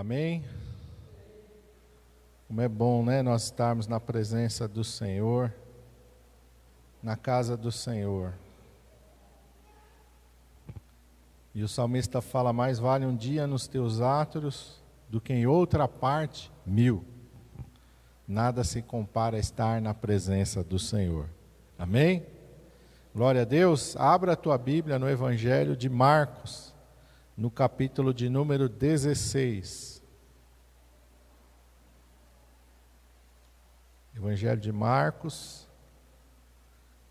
Amém? Como é bom, né, nós estarmos na presença do Senhor, na casa do Senhor. E o salmista fala: Mais vale um dia nos teus átrios do que em outra parte mil. Nada se compara a estar na presença do Senhor. Amém? Glória a Deus. Abra a tua Bíblia no Evangelho de Marcos, no capítulo de número 16. Evangelho de Marcos,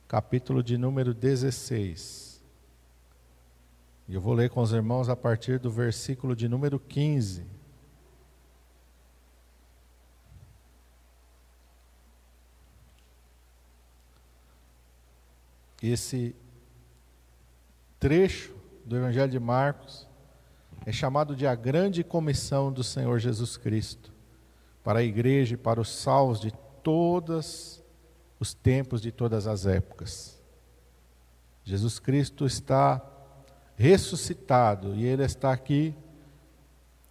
capítulo de número 16. E eu vou ler com os irmãos a partir do versículo de número 15. Esse trecho do Evangelho de Marcos é chamado de a grande comissão do Senhor Jesus Cristo para a igreja e para os salvos de todos os tempos, de todas as épocas. Jesus Cristo está ressuscitado e ele está aqui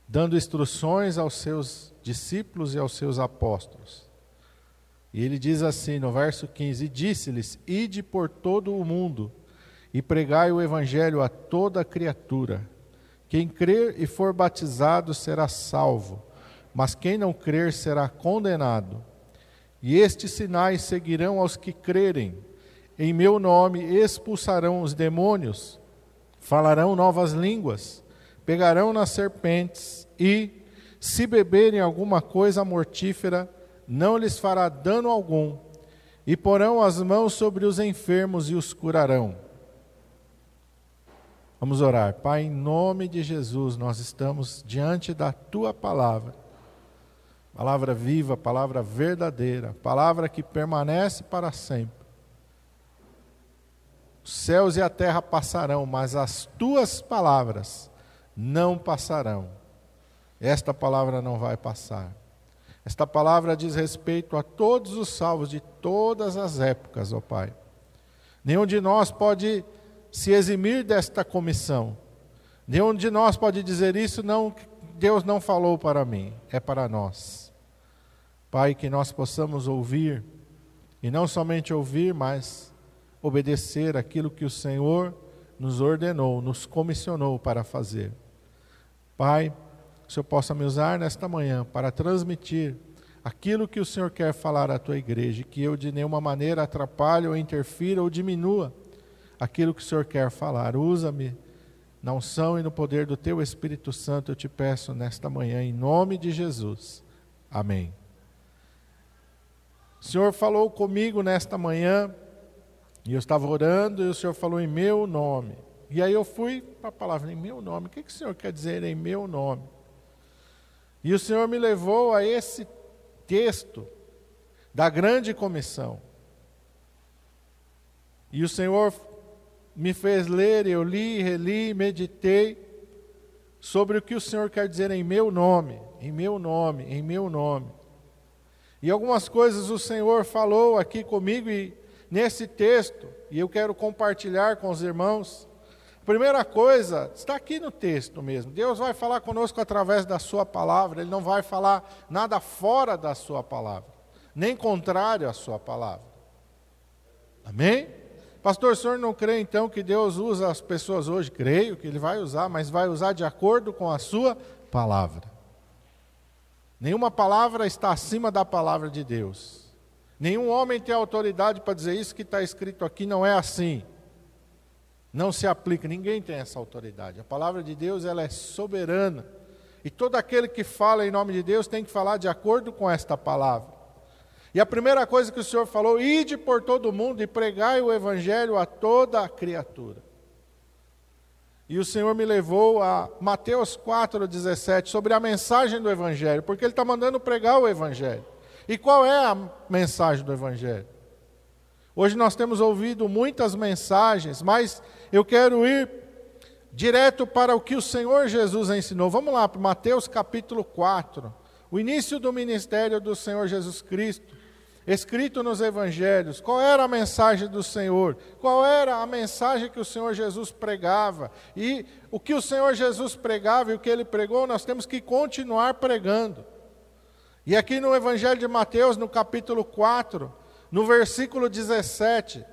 dando instruções aos seus discípulos e aos seus apóstolos e ele diz assim no verso 15: Disse-lhes: Ide por todo o mundo e pregai o evangelho a toda criatura. Quem crer e for batizado será salvo, mas quem não crer será condenado. E estes sinais seguirão aos que crerem. Em meu nome expulsarão os demônios, falarão novas línguas, pegarão nas serpentes e, se beberem alguma coisa mortífera, não lhes fará dano algum, e porão as mãos sobre os enfermos e os curarão. Vamos orar. Pai, em nome de Jesus, nós estamos diante da tua palavra. Palavra viva, palavra verdadeira, palavra que permanece para sempre. Os céus e a terra passarão, mas as tuas palavras não passarão. Esta palavra não vai passar. Esta palavra diz respeito a todos os salvos de todas as épocas, ó Pai. Nenhum de nós pode se eximir desta comissão. Nenhum de nós pode dizer isso, não, Deus não falou para mim, é para nós. Pai, que nós possamos ouvir, e não somente ouvir, mas obedecer aquilo que o Senhor nos ordenou, nos comissionou para fazer. Pai, que o Senhor possa me usar nesta manhã para transmitir aquilo que o Senhor quer falar à tua igreja, que eu de nenhuma maneira atrapalhe ou interfira ou diminua aquilo que o Senhor quer falar. Usa-me na unção e no poder do teu Espírito Santo, eu te peço nesta manhã, em nome de Jesus. Amém. O Senhor falou comigo nesta manhã, e eu estava orando, e o Senhor falou em meu nome. E aí eu fui para a palavra, em meu nome. O que, que o Senhor quer dizer em meu nome? E o Senhor me levou a esse texto da grande comissão. E o Senhor me fez ler, eu li, reli, meditei sobre o que o Senhor quer dizer em meu nome, em meu nome, em meu nome. E algumas coisas o Senhor falou aqui comigo e nesse texto, e eu quero compartilhar com os irmãos. Primeira coisa, está aqui no texto mesmo. Deus vai falar conosco através da Sua palavra, Ele não vai falar nada fora da Sua palavra, nem contrário à Sua palavra. Amém? Pastor, o senhor não crê então que Deus usa as pessoas hoje? Creio que Ele vai usar, mas vai usar de acordo com a Sua palavra. Nenhuma palavra está acima da palavra de Deus. Nenhum homem tem autoridade para dizer isso que está escrito aqui não é assim não se aplica, ninguém tem essa autoridade. A palavra de Deus ela é soberana. E todo aquele que fala em nome de Deus tem que falar de acordo com esta palavra. E a primeira coisa que o Senhor falou, ide por todo mundo e pregai o evangelho a toda criatura. E o Senhor me levou a Mateus 4,17 sobre a mensagem do evangelho, porque Ele está mandando pregar o evangelho. E qual é a mensagem do evangelho? Hoje nós temos ouvido muitas mensagens, mas eu quero ir direto para o que o Senhor Jesus ensinou. Vamos lá para Mateus capítulo 4. O início do ministério do Senhor Jesus Cristo. Escrito nos evangelhos, qual era a mensagem do Senhor, qual era a mensagem que o Senhor Jesus pregava. E o que o Senhor Jesus pregava e o que ele pregou, nós temos que continuar pregando. E aqui no Evangelho de Mateus, no capítulo 4, no versículo 17,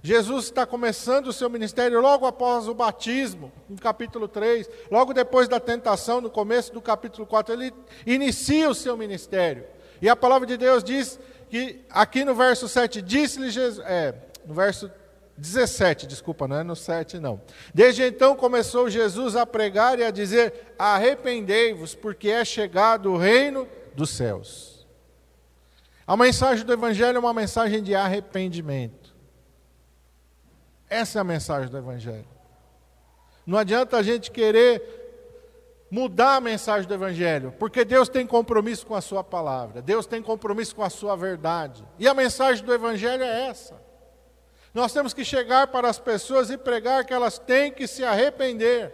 Jesus está começando o seu ministério logo após o batismo, no capítulo 3, logo depois da tentação, no começo do capítulo 4, ele inicia o seu ministério. E a palavra de Deus diz que aqui no verso 7, disse-lhe Jesus, é, no verso 17, desculpa, não é no 7 não. Desde então começou Jesus a pregar e a dizer: Arrependei-vos, porque é chegado o reino dos céus. A mensagem do Evangelho é uma mensagem de arrependimento. Essa é a mensagem do Evangelho. Não adianta a gente querer mudar a mensagem do Evangelho, porque Deus tem compromisso com a Sua palavra, Deus tem compromisso com a Sua verdade, e a mensagem do Evangelho é essa. Nós temos que chegar para as pessoas e pregar que elas têm que se arrepender.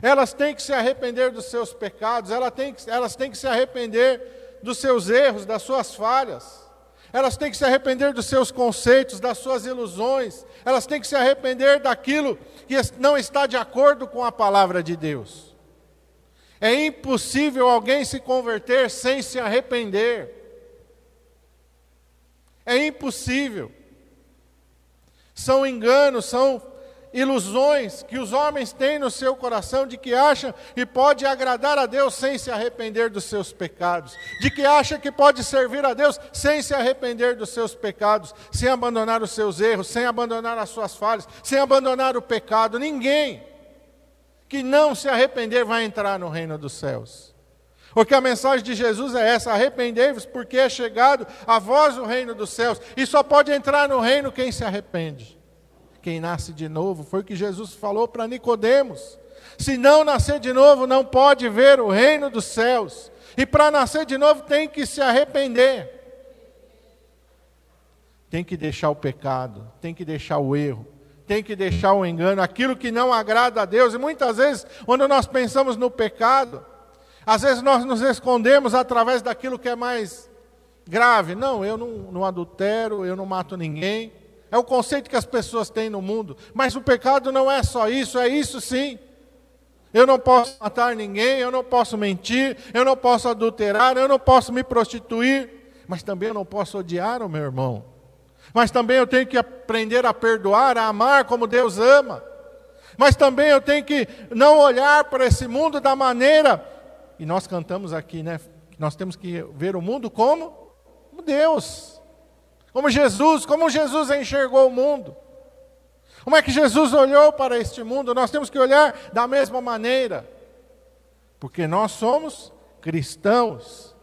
Elas têm que se arrepender dos seus pecados, elas têm que, elas têm que se arrepender dos seus erros, das suas falhas. Elas têm que se arrepender dos seus conceitos, das suas ilusões. Elas têm que se arrepender daquilo que não está de acordo com a palavra de Deus. É impossível alguém se converter sem se arrepender. É impossível. São enganos, são ilusões que os homens têm no seu coração de que acham e pode agradar a Deus sem se arrepender dos seus pecados, de que acha que pode servir a Deus sem se arrepender dos seus pecados, sem abandonar os seus erros, sem abandonar as suas falhas, sem abandonar o pecado. Ninguém que não se arrepender vai entrar no reino dos céus. Porque a mensagem de Jesus é essa: arrependei-vos, porque é chegado a vós o reino dos céus, e só pode entrar no reino quem se arrepende quem nasce de novo, foi o que Jesus falou para Nicodemos. Se não nascer de novo, não pode ver o reino dos céus. E para nascer de novo tem que se arrepender. Tem que deixar o pecado, tem que deixar o erro, tem que deixar o engano, aquilo que não agrada a Deus. E muitas vezes, quando nós pensamos no pecado, às vezes nós nos escondemos através daquilo que é mais grave. Não, eu não, não adultero, eu não mato ninguém. É o conceito que as pessoas têm no mundo. Mas o pecado não é só isso, é isso sim. Eu não posso matar ninguém, eu não posso mentir, eu não posso adulterar, eu não posso me prostituir, mas também eu não posso odiar o meu irmão. Mas também eu tenho que aprender a perdoar, a amar como Deus ama. Mas também eu tenho que não olhar para esse mundo da maneira, e nós cantamos aqui, né? Nós temos que ver o mundo como Deus como Jesus, como Jesus enxergou o mundo. Como é que Jesus olhou para este mundo? Nós temos que olhar da mesma maneira, porque nós somos cristãos.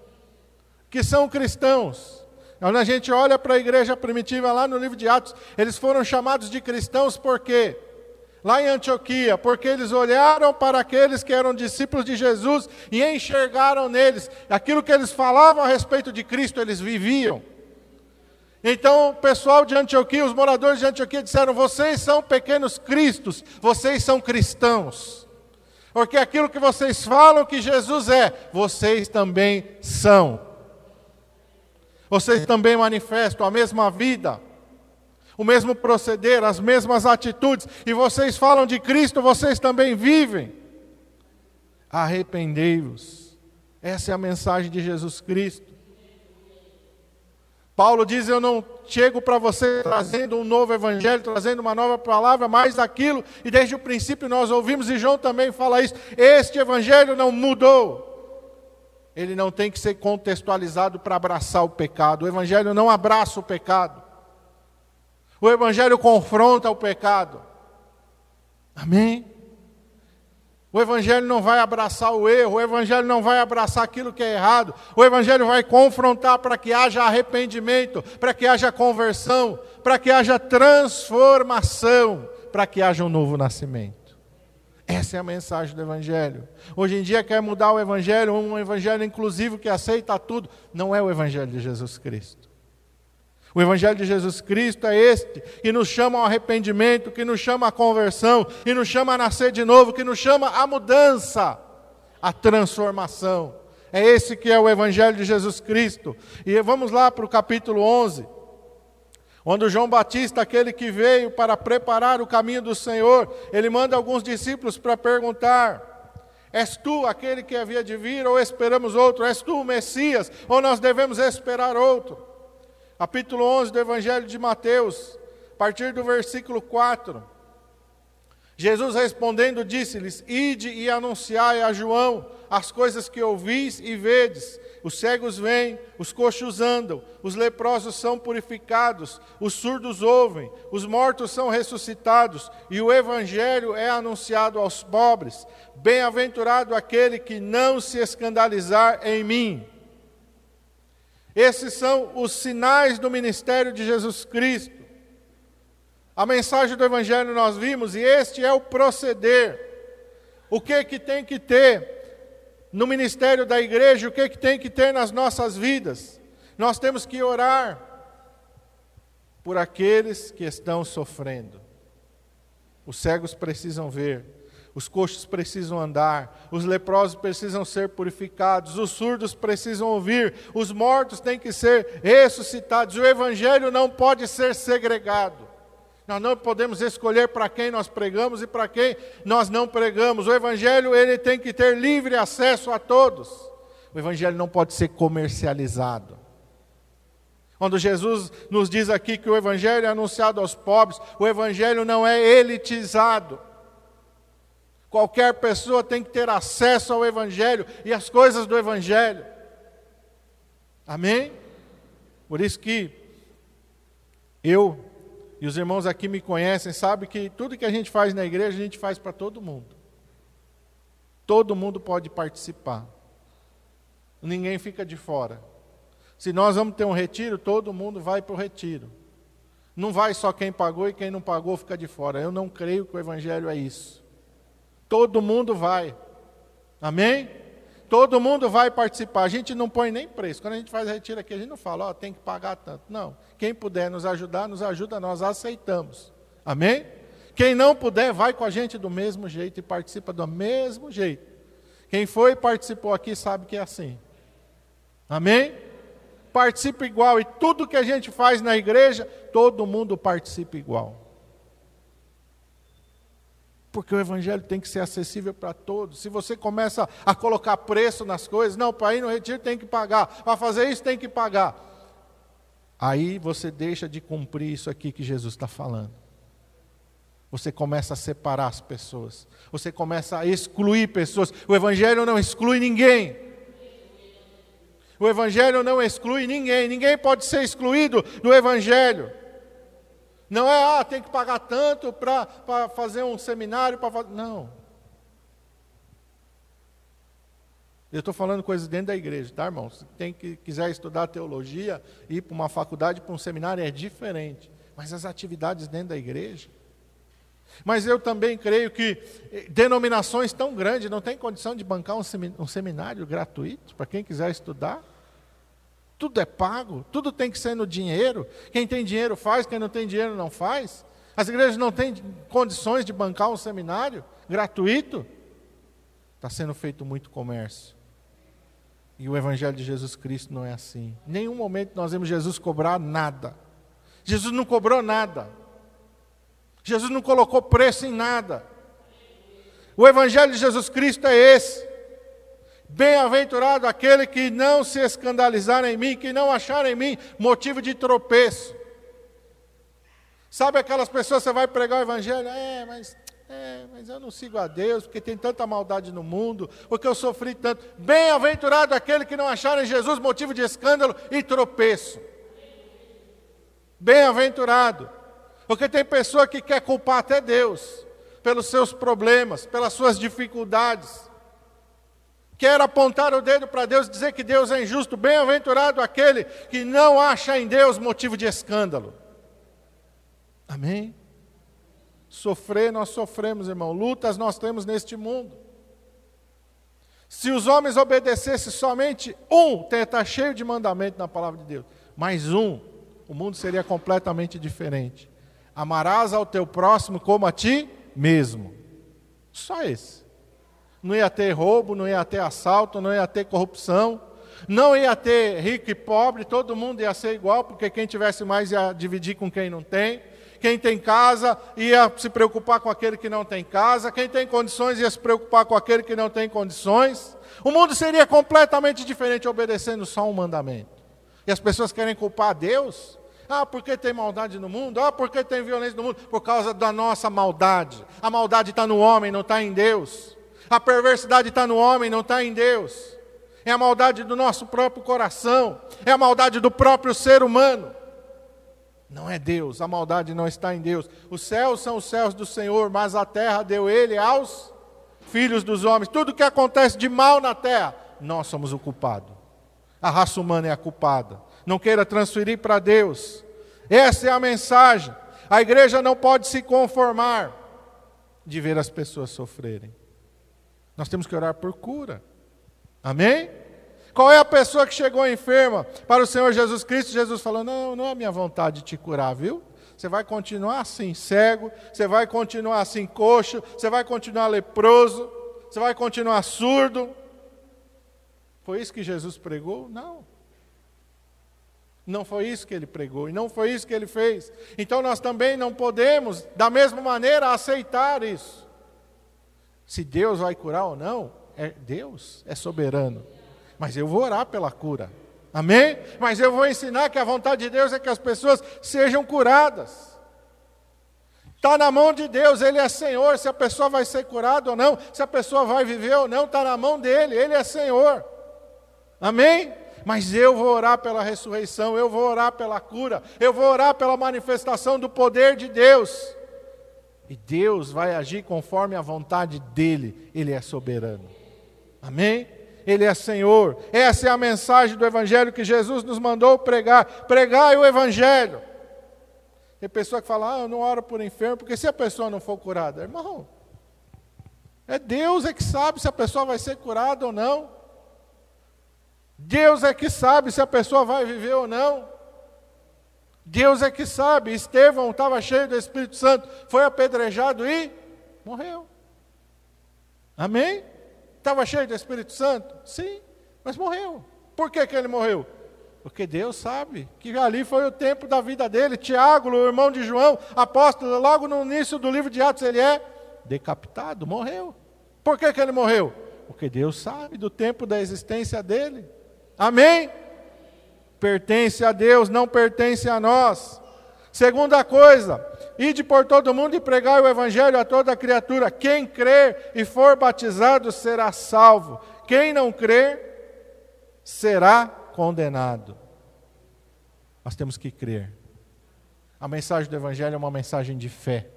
Que são cristãos? Quando a gente olha para a igreja primitiva lá no livro de Atos, eles foram chamados de cristãos por quê? Lá em Antioquia, porque eles olharam para aqueles que eram discípulos de Jesus e enxergaram neles aquilo que eles falavam a respeito de Cristo, eles viviam. Então o pessoal de Antioquia, os moradores de Antioquia disseram: vocês são pequenos cristos, vocês são cristãos. Porque aquilo que vocês falam que Jesus é, vocês também são. Vocês também manifestam a mesma vida, o mesmo proceder, as mesmas atitudes, e vocês falam de Cristo, vocês também vivem. Arrependei-vos. Essa é a mensagem de Jesus Cristo. Paulo diz: Eu não chego para você trazendo um novo evangelho, trazendo uma nova palavra, mais daquilo, e desde o princípio nós ouvimos, e João também fala isso: este evangelho não mudou. Ele não tem que ser contextualizado para abraçar o pecado. O evangelho não abraça o pecado. O evangelho confronta o pecado. Amém? O Evangelho não vai abraçar o erro, o Evangelho não vai abraçar aquilo que é errado, o Evangelho vai confrontar para que haja arrependimento, para que haja conversão, para que haja transformação, para que haja um novo nascimento. Essa é a mensagem do Evangelho. Hoje em dia quer mudar o Evangelho, um Evangelho inclusivo que aceita tudo. Não é o Evangelho de Jesus Cristo. O Evangelho de Jesus Cristo é este, que nos chama ao arrependimento, que nos chama à conversão, que nos chama a nascer de novo, que nos chama à mudança, à transformação. É esse que é o Evangelho de Jesus Cristo. E vamos lá para o capítulo 11, onde João Batista, aquele que veio para preparar o caminho do Senhor, ele manda alguns discípulos para perguntar: És tu aquele que havia de vir, ou esperamos outro? És tu o Messias, ou nós devemos esperar outro? Capítulo 11 do Evangelho de Mateus, a partir do versículo 4. Jesus respondendo disse-lhes: Ide e anunciai a João as coisas que ouvis e vedes. Os cegos vêm, os coxos andam, os leprosos são purificados, os surdos ouvem, os mortos são ressuscitados, e o evangelho é anunciado aos pobres. Bem-aventurado aquele que não se escandalizar em mim. Esses são os sinais do ministério de Jesus Cristo. A mensagem do Evangelho nós vimos, e este é o proceder. O que que tem que ter no ministério da igreja, o que que tem que ter nas nossas vidas? Nós temos que orar por aqueles que estão sofrendo. Os cegos precisam ver, os coxos precisam andar, os leprosos precisam ser purificados, os surdos precisam ouvir, os mortos têm que ser ressuscitados. O evangelho não pode ser segregado. Nós não podemos escolher para quem nós pregamos e para quem nós não pregamos. O evangelho ele tem que ter livre acesso a todos. O evangelho não pode ser comercializado. Quando Jesus nos diz aqui que o evangelho é anunciado aos pobres, o evangelho não é elitizado. Qualquer pessoa tem que ter acesso ao evangelho e às coisas do evangelho. Amém? Por isso que eu e os irmãos aqui me conhecem, sabem que tudo que a gente faz na igreja, a gente faz para todo mundo. Todo mundo pode participar. Ninguém fica de fora. Se nós vamos ter um retiro, todo mundo vai para o retiro. Não vai só quem pagou e quem não pagou fica de fora. Eu não creio que o evangelho é isso. Todo mundo vai. Amém? Todo mundo vai participar. A gente não põe nem preço. Quando a gente faz retiro aqui, a gente não fala, ó, oh, tem que pagar tanto. Não. Quem puder nos ajudar, nos ajuda, nós aceitamos. Amém? Quem não puder, vai com a gente do mesmo jeito e participa do mesmo jeito. Quem foi e participou aqui sabe que é assim. Amém? Participa igual. E tudo que a gente faz na igreja, todo mundo participa igual. Porque o evangelho tem que ser acessível para todos. Se você começa a colocar preço nas coisas, não, para ir no retiro tem que pagar, para fazer isso tem que pagar. Aí você deixa de cumprir isso aqui que Jesus está falando. Você começa a separar as pessoas. Você começa a excluir pessoas. O Evangelho não exclui ninguém. O Evangelho não exclui ninguém. Ninguém pode ser excluído do Evangelho. Não é, ah, tem que pagar tanto para fazer um seminário. Pra, não. Eu estou falando coisas dentro da igreja, tá, irmão? Se tem que quiser estudar teologia, ir para uma faculdade, para um seminário, é diferente. Mas as atividades dentro da igreja. Mas eu também creio que eh, denominações tão grandes não têm condição de bancar um seminário gratuito para quem quiser estudar. Tudo é pago, tudo tem que ser no dinheiro. Quem tem dinheiro faz, quem não tem dinheiro não faz. As igrejas não têm condições de bancar um seminário gratuito. Está sendo feito muito comércio. E o Evangelho de Jesus Cristo não é assim. Em nenhum momento nós vemos Jesus cobrar nada. Jesus não cobrou nada. Jesus não colocou preço em nada. O Evangelho de Jesus Cristo é esse. Bem-aventurado aquele que não se escandalizar em mim, que não achar em mim motivo de tropeço. Sabe aquelas pessoas que você vai pregar o Evangelho? É, mas é, mas eu não sigo a Deus, porque tem tanta maldade no mundo, porque eu sofri tanto. Bem-aventurado aquele que não achar em Jesus motivo de escândalo e tropeço. Bem-aventurado. Porque tem pessoa que quer culpar até Deus pelos seus problemas, pelas suas dificuldades. Quer apontar o dedo para Deus e dizer que Deus é injusto. Bem-aventurado aquele que não acha em Deus motivo de escândalo. Amém? Sofrer, nós sofremos, irmão. Lutas nós temos neste mundo. Se os homens obedecessem somente um, está cheio de mandamento na palavra de Deus, mais um, o mundo seria completamente diferente. Amarás ao teu próximo como a ti mesmo. Só esse. Não ia ter roubo, não ia ter assalto, não ia ter corrupção, não ia ter rico e pobre, todo mundo ia ser igual, porque quem tivesse mais ia dividir com quem não tem. Quem tem casa ia se preocupar com aquele que não tem casa, quem tem condições ia se preocupar com aquele que não tem condições. O mundo seria completamente diferente obedecendo só um mandamento. E as pessoas querem culpar Deus ah, porque tem maldade no mundo? Ah, porque tem violência no mundo? Por causa da nossa maldade. A maldade está no homem, não está em Deus. A perversidade está no homem, não está em Deus. É a maldade do nosso próprio coração. É a maldade do próprio ser humano. Não é Deus, a maldade não está em Deus. Os céus são os céus do Senhor, mas a terra deu ele aos filhos dos homens. Tudo que acontece de mal na terra, nós somos o culpado. A raça humana é a culpada não queira transferir para Deus. Essa é a mensagem. A igreja não pode se conformar de ver as pessoas sofrerem. Nós temos que orar por cura. Amém? Qual é a pessoa que chegou enferma para o Senhor Jesus Cristo? Jesus falou: Não, não é minha vontade de te curar, viu? Você vai continuar assim cego, você vai continuar assim coxo, você vai continuar leproso, você vai continuar surdo. Foi isso que Jesus pregou? Não. Não foi isso que ele pregou e não foi isso que ele fez. Então nós também não podemos, da mesma maneira, aceitar isso. Se Deus vai curar ou não, é Deus é soberano. Mas eu vou orar pela cura. Amém? Mas eu vou ensinar que a vontade de Deus é que as pessoas sejam curadas. Está na mão de Deus, Ele é Senhor. Se a pessoa vai ser curada ou não, se a pessoa vai viver ou não, está na mão dele, Ele é Senhor. Amém? mas eu vou orar pela ressurreição, eu vou orar pela cura, eu vou orar pela manifestação do poder de Deus. E Deus vai agir conforme a vontade dele, ele é soberano. Amém? Ele é Senhor. Essa é a mensagem do Evangelho que Jesus nos mandou pregar. Pregai o Evangelho. Tem pessoa que fala, ah, eu não oro por enfermo, porque se a pessoa não for curada, irmão, é Deus é que sabe se a pessoa vai ser curada ou não. Deus é que sabe se a pessoa vai viver ou não. Deus é que sabe. Estevão estava cheio do Espírito Santo, foi apedrejado e morreu. Amém? Estava cheio do Espírito Santo? Sim, mas morreu. Por que, que ele morreu? Porque Deus sabe que ali foi o tempo da vida dele. Tiago, o irmão de João, apóstolo, logo no início do livro de Atos, ele é decapitado, morreu. Por que, que ele morreu? Porque Deus sabe do tempo da existência dele. Amém? Pertence a Deus, não pertence a nós. Segunda coisa, ide por todo mundo e pregai o evangelho a toda criatura. Quem crer e for batizado será salvo. Quem não crer será condenado. Nós temos que crer. A mensagem do evangelho é uma mensagem de fé.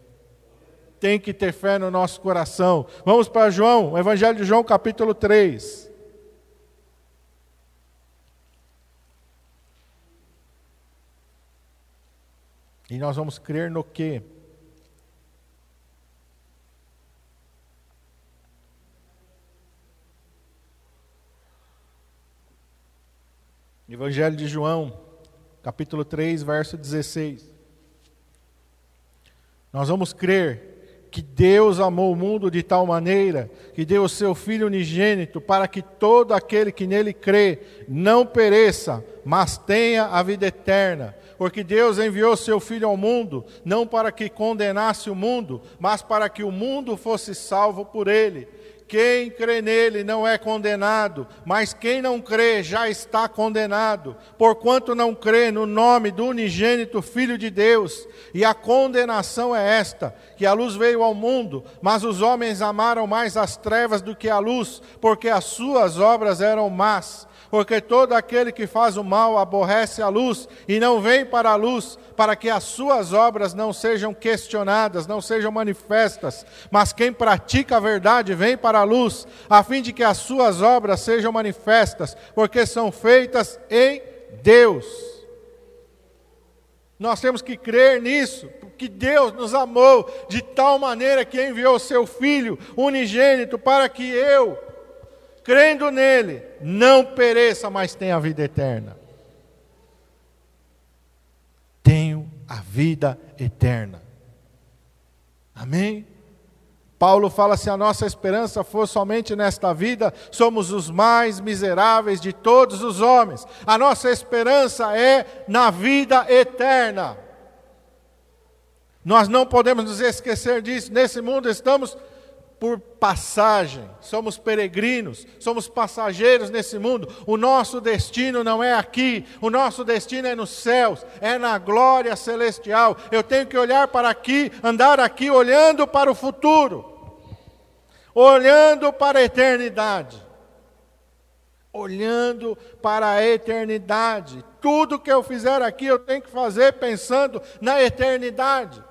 Tem que ter fé no nosso coração. Vamos para João, o evangelho de João, capítulo 3. E nós vamos crer no quê? Evangelho de João, capítulo 3, verso 16. Nós vamos crer que Deus amou o mundo de tal maneira que deu o seu Filho unigênito para que todo aquele que nele crê não pereça, mas tenha a vida eterna porque Deus enviou seu Filho ao mundo, não para que condenasse o mundo, mas para que o mundo fosse salvo por ele. Quem crê nele não é condenado, mas quem não crê já está condenado, porquanto não crê no nome do unigênito Filho de Deus. E a condenação é esta: que a luz veio ao mundo, mas os homens amaram mais as trevas do que a luz, porque as suas obras eram más porque todo aquele que faz o mal aborrece a luz e não vem para a luz, para que as suas obras não sejam questionadas, não sejam manifestas. Mas quem pratica a verdade vem para a luz, a fim de que as suas obras sejam manifestas, porque são feitas em Deus. Nós temos que crer nisso, que Deus nos amou de tal maneira que enviou seu Filho unigênito para que eu, crendo nele, não pereça, mas tenha a vida eterna. Tenho a vida eterna. Amém? Paulo fala: se a nossa esperança for somente nesta vida, somos os mais miseráveis de todos os homens. A nossa esperança é na vida eterna. Nós não podemos nos esquecer disso. Nesse mundo estamos por passagem, somos peregrinos, somos passageiros nesse mundo. O nosso destino não é aqui, o nosso destino é nos céus, é na glória celestial. Eu tenho que olhar para aqui, andar aqui olhando para o futuro, olhando para a eternidade. Olhando para a eternidade. Tudo que eu fizer aqui eu tenho que fazer pensando na eternidade.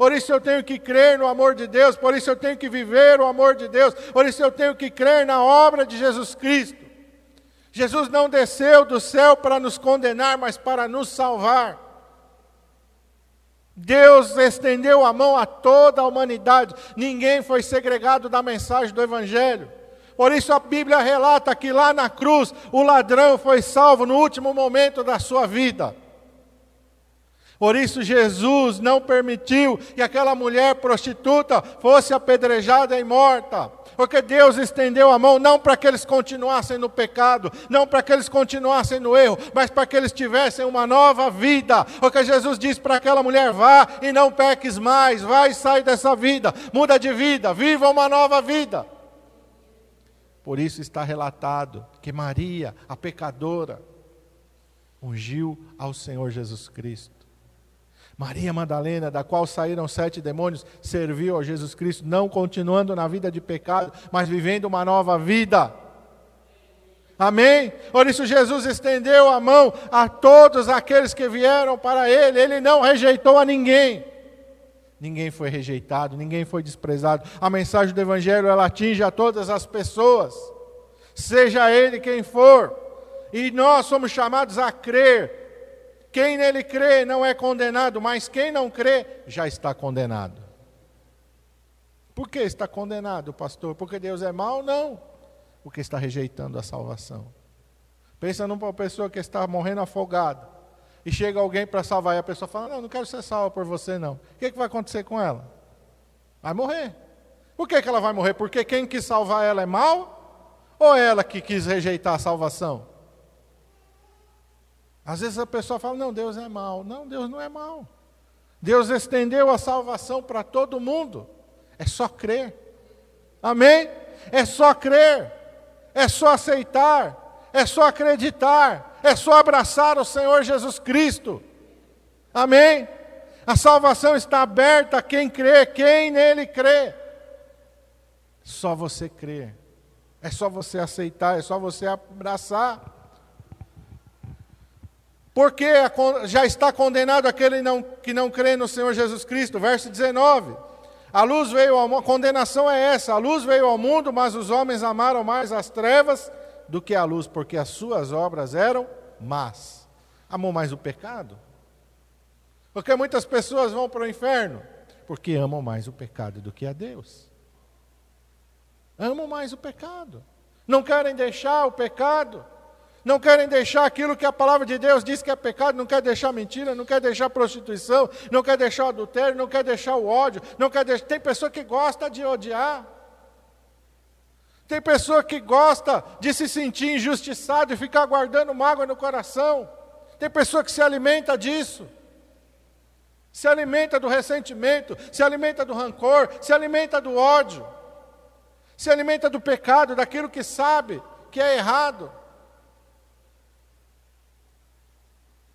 Por isso eu tenho que crer no amor de Deus, por isso eu tenho que viver o amor de Deus, por isso eu tenho que crer na obra de Jesus Cristo. Jesus não desceu do céu para nos condenar, mas para nos salvar. Deus estendeu a mão a toda a humanidade, ninguém foi segregado da mensagem do Evangelho. Por isso a Bíblia relata que lá na cruz o ladrão foi salvo no último momento da sua vida. Por isso, Jesus não permitiu que aquela mulher prostituta fosse apedrejada e morta. Porque Deus estendeu a mão não para que eles continuassem no pecado, não para que eles continuassem no erro, mas para que eles tivessem uma nova vida. Porque Jesus disse para aquela mulher: vá e não peques mais, vai e sai dessa vida, muda de vida, viva uma nova vida. Por isso está relatado que Maria, a pecadora, ungiu ao Senhor Jesus Cristo. Maria Madalena, da qual saíram sete demônios, serviu a Jesus Cristo, não continuando na vida de pecado, mas vivendo uma nova vida. Amém? Por isso, Jesus estendeu a mão a todos aqueles que vieram para Ele, Ele não rejeitou a ninguém. Ninguém foi rejeitado, ninguém foi desprezado. A mensagem do Evangelho ela atinge a todas as pessoas, seja ele quem for. E nós somos chamados a crer quem nele crê não é condenado, mas quem não crê já está condenado. Por que está condenado, pastor? Porque Deus é mau? Não. Porque está rejeitando a salvação. Pensa numa pessoa que está morrendo afogada. E chega alguém para salvar, e a pessoa fala: Não, não quero ser salva por você, não. O que, que vai acontecer com ela? Vai morrer. Por que, que ela vai morrer? Porque quem quis salvar ela é mau? Ou ela que quis rejeitar a salvação? Às vezes a pessoa fala: não, Deus é mau. Não, Deus não é mau. Deus estendeu a salvação para todo mundo. É só crer. Amém? É só crer. É só aceitar. É só acreditar. É só abraçar o Senhor Jesus Cristo. Amém? A salvação está aberta a quem crê, quem nele crê. Só você crer. É só você aceitar, é só você abraçar. Porque já está condenado aquele não, que não crê no Senhor Jesus Cristo. Verso 19. A luz veio ao mundo, a condenação é essa: a luz veio ao mundo, mas os homens amaram mais as trevas do que a luz, porque as suas obras eram más. Amou mais o pecado? Porque muitas pessoas vão para o inferno porque amam mais o pecado do que a Deus. Amam mais o pecado. Não querem deixar o pecado não querem deixar aquilo que a palavra de Deus diz que é pecado, não quer deixar mentira, não quer deixar prostituição, não quer deixar o adultério, não quer deixar o ódio, não quer deixar... tem pessoa que gosta de odiar. Tem pessoa que gosta de se sentir injustiçado e ficar guardando mágoa no coração. Tem pessoa que se alimenta disso. Se alimenta do ressentimento, se alimenta do rancor, se alimenta do ódio. Se alimenta do pecado, daquilo que sabe que é errado.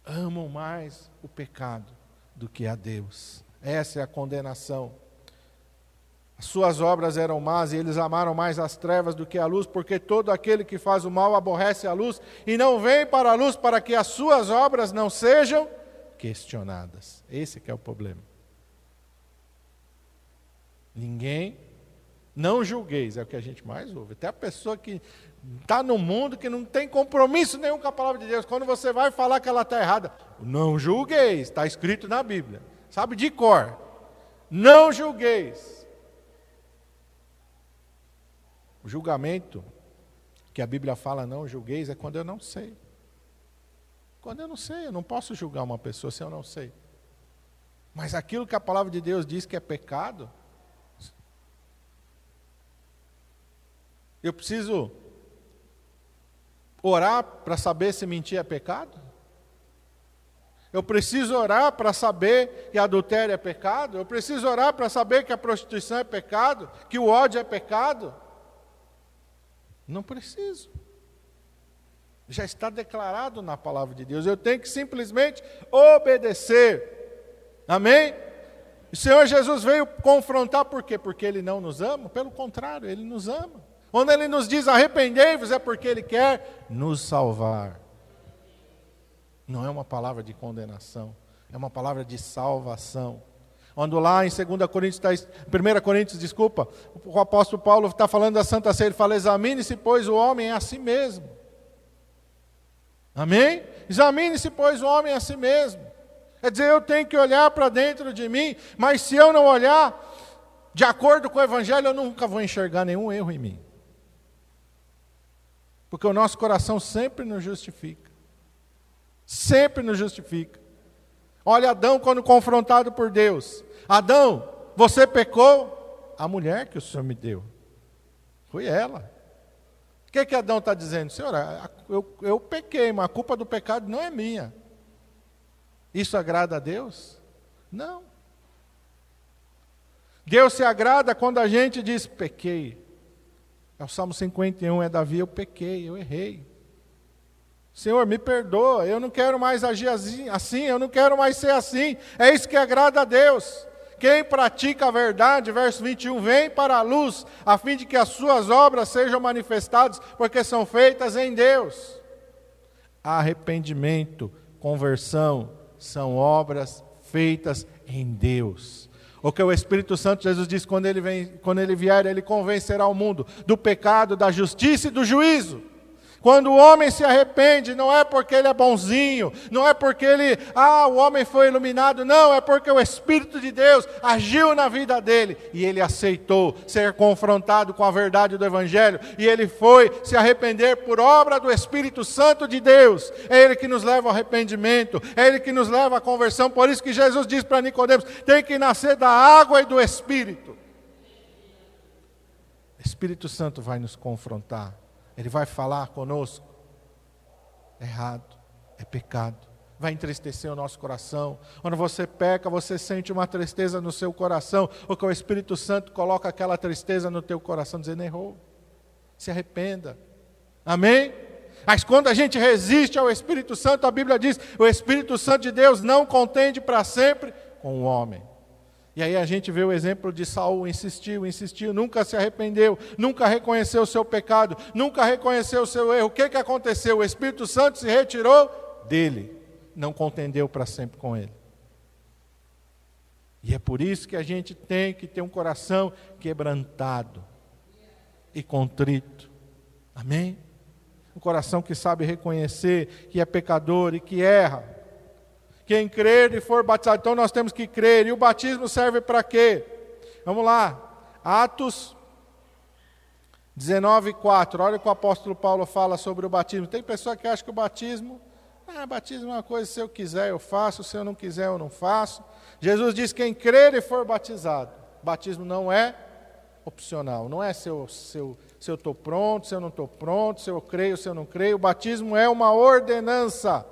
Amam mais o pecado do que a Deus. Essa é a condenação. As suas obras eram más e eles amaram mais as trevas do que a luz, porque todo aquele que faz o mal aborrece a luz e não vem para a luz para que as suas obras não sejam questionadas. Esse que é o problema. Ninguém, não julgueis, é o que a gente mais ouve. Até a pessoa que está no mundo que não tem compromisso nenhum com a palavra de Deus. Quando você vai falar que ela está errada, não julgueis, está escrito na Bíblia. Sabe de cor. Não julgueis. O julgamento que a Bíblia fala não julgueis é quando eu não sei. Quando eu não sei, eu não posso julgar uma pessoa se eu não sei. Mas aquilo que a palavra de Deus diz que é pecado, Eu preciso orar para saber se mentir é pecado? Eu preciso orar para saber que adultério é pecado? Eu preciso orar para saber que a prostituição é pecado? Que o ódio é pecado? Não preciso. Já está declarado na palavra de Deus. Eu tenho que simplesmente obedecer. Amém? O Senhor Jesus veio confrontar por quê? Porque Ele não nos ama? Pelo contrário, Ele nos ama. Quando Ele nos diz arrependei-vos, é porque Ele quer nos salvar. Não é uma palavra de condenação, é uma palavra de salvação. Quando lá em 2 Coríntios, 1 Coríntios, desculpa, o apóstolo Paulo está falando da Santa Ceia, ele fala: examine-se, pois o homem é a si mesmo. Amém? Examine-se, pois o homem é a si mesmo. Quer dizer, eu tenho que olhar para dentro de mim, mas se eu não olhar de acordo com o Evangelho, eu nunca vou enxergar nenhum erro em mim. Porque o nosso coração sempre nos justifica. Sempre nos justifica. Olha Adão quando confrontado por Deus. Adão, você pecou? A mulher que o Senhor me deu. Foi ela. O que, que Adão está dizendo? Senhor, eu, eu pequei, mas a culpa do pecado não é minha. Isso agrada a Deus? Não. Deus se agrada quando a gente diz pequei. É o Salmo 51, é Davi, eu pequei, eu errei. Senhor, me perdoa, eu não quero mais agir assim, assim, eu não quero mais ser assim. É isso que agrada a Deus. Quem pratica a verdade, verso 21, vem para a luz, a fim de que as suas obras sejam manifestadas, porque são feitas em Deus. Arrependimento, conversão, são obras feitas em Deus. O que o Espírito Santo, Jesus diz, quando ele, vem, quando ele vier, ele convencerá o mundo do pecado, da justiça e do juízo. Quando o homem se arrepende, não é porque ele é bonzinho, não é porque ele, ah, o homem foi iluminado, não, é porque o Espírito de Deus agiu na vida dele e ele aceitou ser confrontado com a verdade do Evangelho e ele foi se arrepender por obra do Espírito Santo de Deus. É ele que nos leva ao arrependimento, é ele que nos leva à conversão. Por isso que Jesus diz para Nicodemos: tem que nascer da água e do Espírito. Espírito Santo vai nos confrontar. Ele vai falar conosco. Errado, é pecado. Vai entristecer o nosso coração. Quando você peca, você sente uma tristeza no seu coração, porque o Espírito Santo coloca aquela tristeza no teu coração, dizendo: errou. Se arrependa. Amém? Mas quando a gente resiste ao Espírito Santo, a Bíblia diz: o Espírito Santo de Deus não contende para sempre com o homem. E aí a gente vê o exemplo de Saul, insistiu, insistiu, nunca se arrependeu, nunca reconheceu o seu pecado, nunca reconheceu o seu erro. O que, que aconteceu? O Espírito Santo se retirou dele, não contendeu para sempre com ele. E é por isso que a gente tem que ter um coração quebrantado e contrito. Amém? Um coração que sabe reconhecer que é pecador e que erra quem crer e for batizado. Então nós temos que crer. E o batismo serve para quê? Vamos lá. Atos 19, 4. Olha o que o apóstolo Paulo fala sobre o batismo. Tem pessoa que acha que o batismo, ah, batismo é uma coisa, se eu quiser eu faço, se eu não quiser eu não faço. Jesus diz: quem crer e for batizado. Batismo não é opcional, não é se eu estou se eu pronto, se eu não estou pronto, se eu creio, se eu não creio. O batismo é uma ordenança.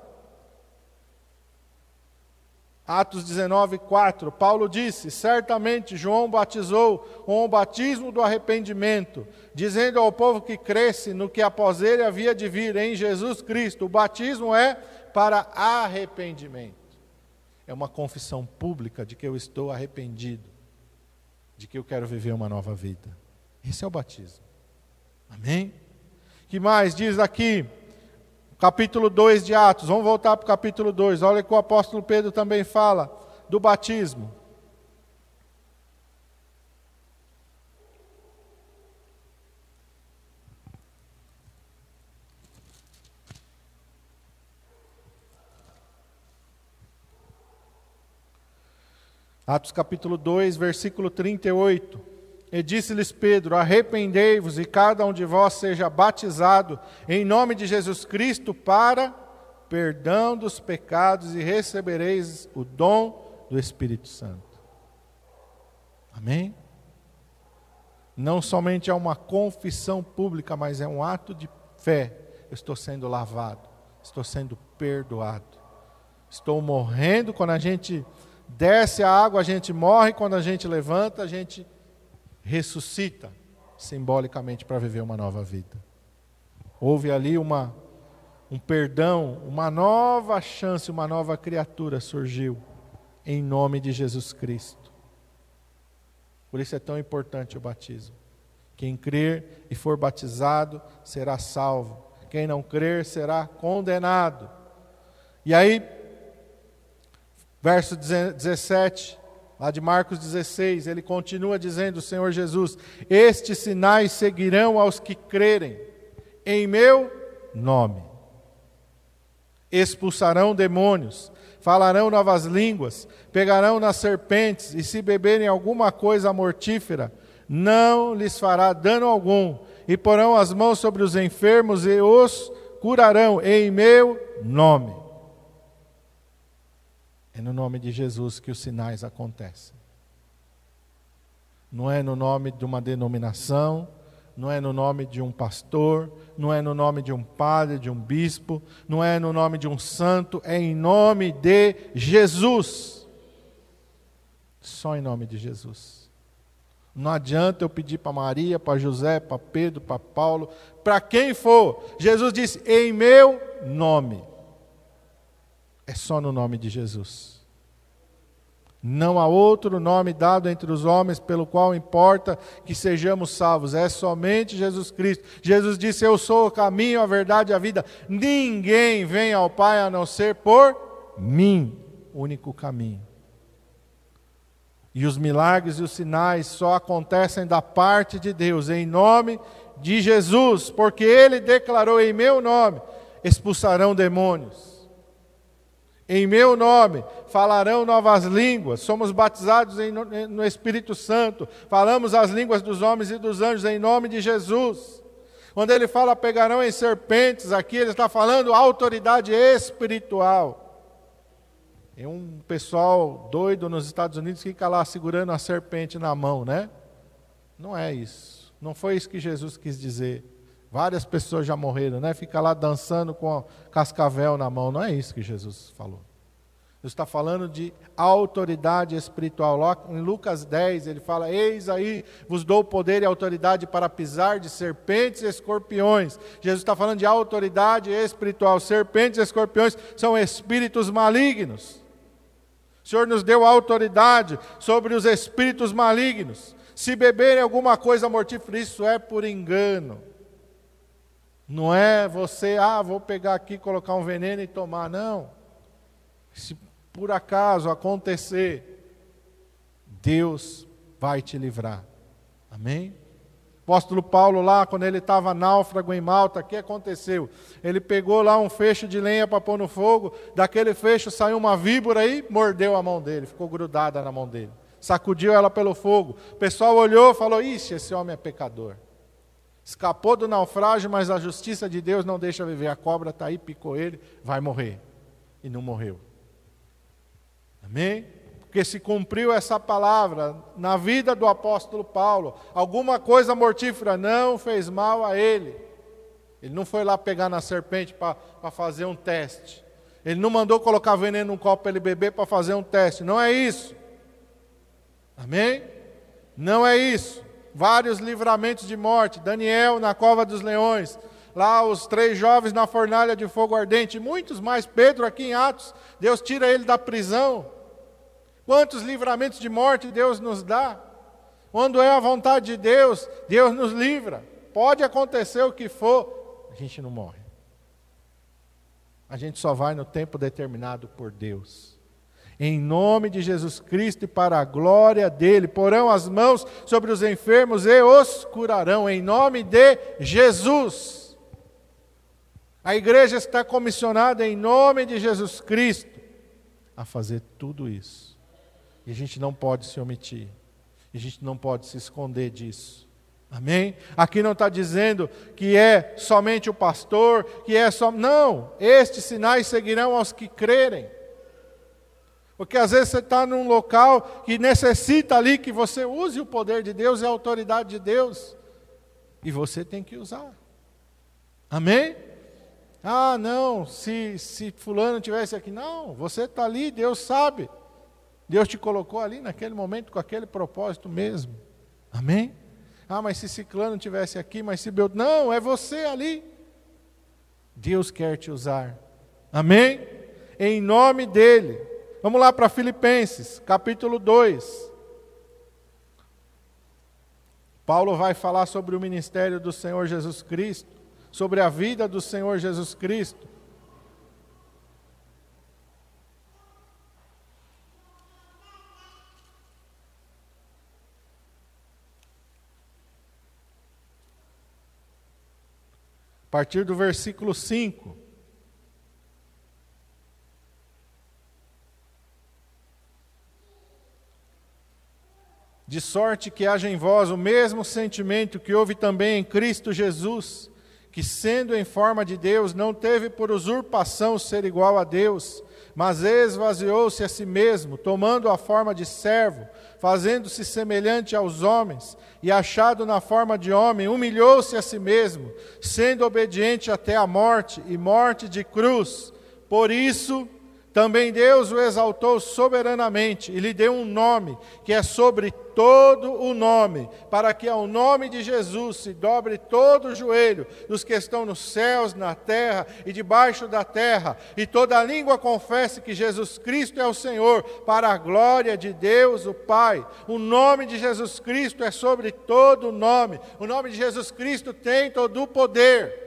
Atos 19, 4, Paulo disse: Certamente João batizou com o batismo do arrependimento, dizendo ao povo que cresce no que após ele havia de vir em Jesus Cristo. O batismo é para arrependimento. É uma confissão pública de que eu estou arrependido, de que eu quero viver uma nova vida. Esse é o batismo. Amém? que mais diz aqui? Capítulo 2 de Atos. Vamos voltar para o capítulo 2. Olha que o apóstolo Pedro também fala do batismo. Atos capítulo 2, versículo 38. E disse-lhes Pedro: Arrependei-vos e cada um de vós seja batizado em nome de Jesus Cristo para perdão dos pecados e recebereis o dom do Espírito Santo. Amém? Não somente é uma confissão pública, mas é um ato de fé. Eu estou sendo lavado, estou sendo perdoado. Estou morrendo quando a gente desce a água, a gente morre, quando a gente levanta, a gente ressuscita simbolicamente para viver uma nova vida. Houve ali uma um perdão, uma nova chance, uma nova criatura surgiu em nome de Jesus Cristo. Por isso é tão importante o batismo. Quem crer e for batizado será salvo. Quem não crer será condenado. E aí, verso 17, lá de Marcos 16, ele continua dizendo: o Senhor Jesus: Estes sinais seguirão aos que crerem em meu nome. Expulsarão demônios, falarão novas línguas, pegarão nas serpentes, e se beberem alguma coisa mortífera, não lhes fará dano algum, e porão as mãos sobre os enfermos e os curarão em meu nome. É no nome de Jesus que os sinais acontecem. Não é no nome de uma denominação, não é no nome de um pastor, não é no nome de um padre, de um bispo, não é no nome de um santo, é em nome de Jesus. Só em nome de Jesus. Não adianta eu pedir para Maria, para José, para Pedro, para Paulo, para quem for. Jesus disse: em meu nome. É só no nome de Jesus. Não há outro nome dado entre os homens pelo qual importa que sejamos salvos. É somente Jesus Cristo. Jesus disse: Eu sou o caminho, a verdade e a vida. Ninguém vem ao Pai a não ser por mim. Único caminho. E os milagres e os sinais só acontecem da parte de Deus, em nome de Jesus, porque Ele declarou em meu nome: expulsarão demônios em meu nome falarão novas línguas, somos batizados em, no Espírito Santo, falamos as línguas dos homens e dos anjos em nome de Jesus. Quando ele fala pegarão em serpentes, aqui ele está falando autoridade espiritual. Tem um pessoal doido nos Estados Unidos que fica lá segurando a serpente na mão, né? Não é isso. Não foi isso que Jesus quis dizer. Várias pessoas já morreram, né? Fica lá dançando com cascavel na mão. Não é isso que Jesus falou. Jesus está falando de autoridade espiritual. Em Lucas 10, ele fala: Eis aí, vos dou poder e autoridade para pisar de serpentes e escorpiões. Jesus está falando de autoridade espiritual. Serpentes e escorpiões são espíritos malignos. O Senhor nos deu autoridade sobre os espíritos malignos. Se beberem alguma coisa mortífera, isso é por engano. Não é você, ah, vou pegar aqui, colocar um veneno e tomar. Não. Se por acaso acontecer, Deus vai te livrar. Amém? O apóstolo Paulo lá, quando ele estava náufrago em Malta, o que aconteceu? Ele pegou lá um fecho de lenha para pôr no fogo, daquele fecho saiu uma víbora e mordeu a mão dele, ficou grudada na mão dele. Sacudiu ela pelo fogo. O pessoal olhou e falou: Ixi, esse homem é pecador. Escapou do naufrágio, mas a justiça de Deus não deixa viver. A cobra está aí, picou ele, vai morrer. E não morreu. Amém? Porque se cumpriu essa palavra na vida do apóstolo Paulo. Alguma coisa mortífera não fez mal a ele. Ele não foi lá pegar na serpente para fazer um teste. Ele não mandou colocar veneno num copo para ele beber para fazer um teste. Não é isso. Amém? Não é isso vários livramentos de morte. Daniel na cova dos leões, lá os três jovens na fornalha de fogo ardente, muitos mais. Pedro aqui em Atos, Deus tira ele da prisão. Quantos livramentos de morte Deus nos dá? Quando é a vontade de Deus, Deus nos livra. Pode acontecer o que for, a gente não morre. A gente só vai no tempo determinado por Deus em nome de Jesus Cristo e para a glória dele. Porão as mãos sobre os enfermos e os curarão, em nome de Jesus. A igreja está comissionada em nome de Jesus Cristo a fazer tudo isso. E a gente não pode se omitir, a gente não pode se esconder disso. Amém? Aqui não está dizendo que é somente o pastor, que é só. Não, estes sinais seguirão aos que crerem. Porque às vezes você está num local que necessita ali que você use o poder de Deus e a autoridade de Deus. E você tem que usar. Amém? Ah, não, se, se fulano tivesse aqui. Não, você está ali, Deus sabe. Deus te colocou ali naquele momento com aquele propósito mesmo. Amém? Ah, mas se ciclano tivesse aqui, mas se Beltrano. Não, é você ali. Deus quer te usar. Amém? Em nome dele. Vamos lá para Filipenses, capítulo 2. Paulo vai falar sobre o ministério do Senhor Jesus Cristo, sobre a vida do Senhor Jesus Cristo. A partir do versículo 5. De sorte que haja em vós o mesmo sentimento que houve também em Cristo Jesus, que, sendo em forma de Deus, não teve por usurpação ser igual a Deus, mas esvaziou-se a si mesmo, tomando a forma de servo, fazendo-se semelhante aos homens, e achado na forma de homem, humilhou-se a si mesmo, sendo obediente até a morte e morte de cruz. Por isso, também Deus o exaltou soberanamente e lhe deu um nome que é sobre todo o nome, para que ao nome de Jesus se dobre todo o joelho dos que estão nos céus, na terra e debaixo da terra, e toda língua confesse que Jesus Cristo é o Senhor, para a glória de Deus o Pai. O nome de Jesus Cristo é sobre todo o nome. O nome de Jesus Cristo tem todo o poder.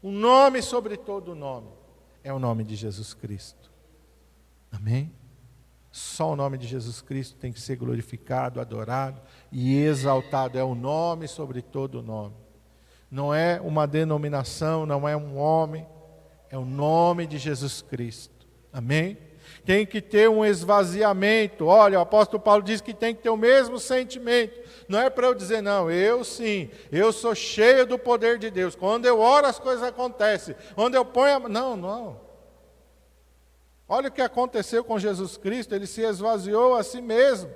O nome sobre todo o nome é o nome de Jesus Cristo. Amém? Só o nome de Jesus Cristo tem que ser glorificado, adorado e exaltado. É o nome sobre todo o nome. Não é uma denominação, não é um homem, é o nome de Jesus Cristo. Amém? Tem que ter um esvaziamento. Olha, o apóstolo Paulo diz que tem que ter o mesmo sentimento. Não é para eu dizer, não, eu sim, eu sou cheio do poder de Deus. Quando eu oro, as coisas acontecem. Quando eu ponho. A... Não, não. Olha o que aconteceu com Jesus Cristo, ele se esvaziou a si mesmo.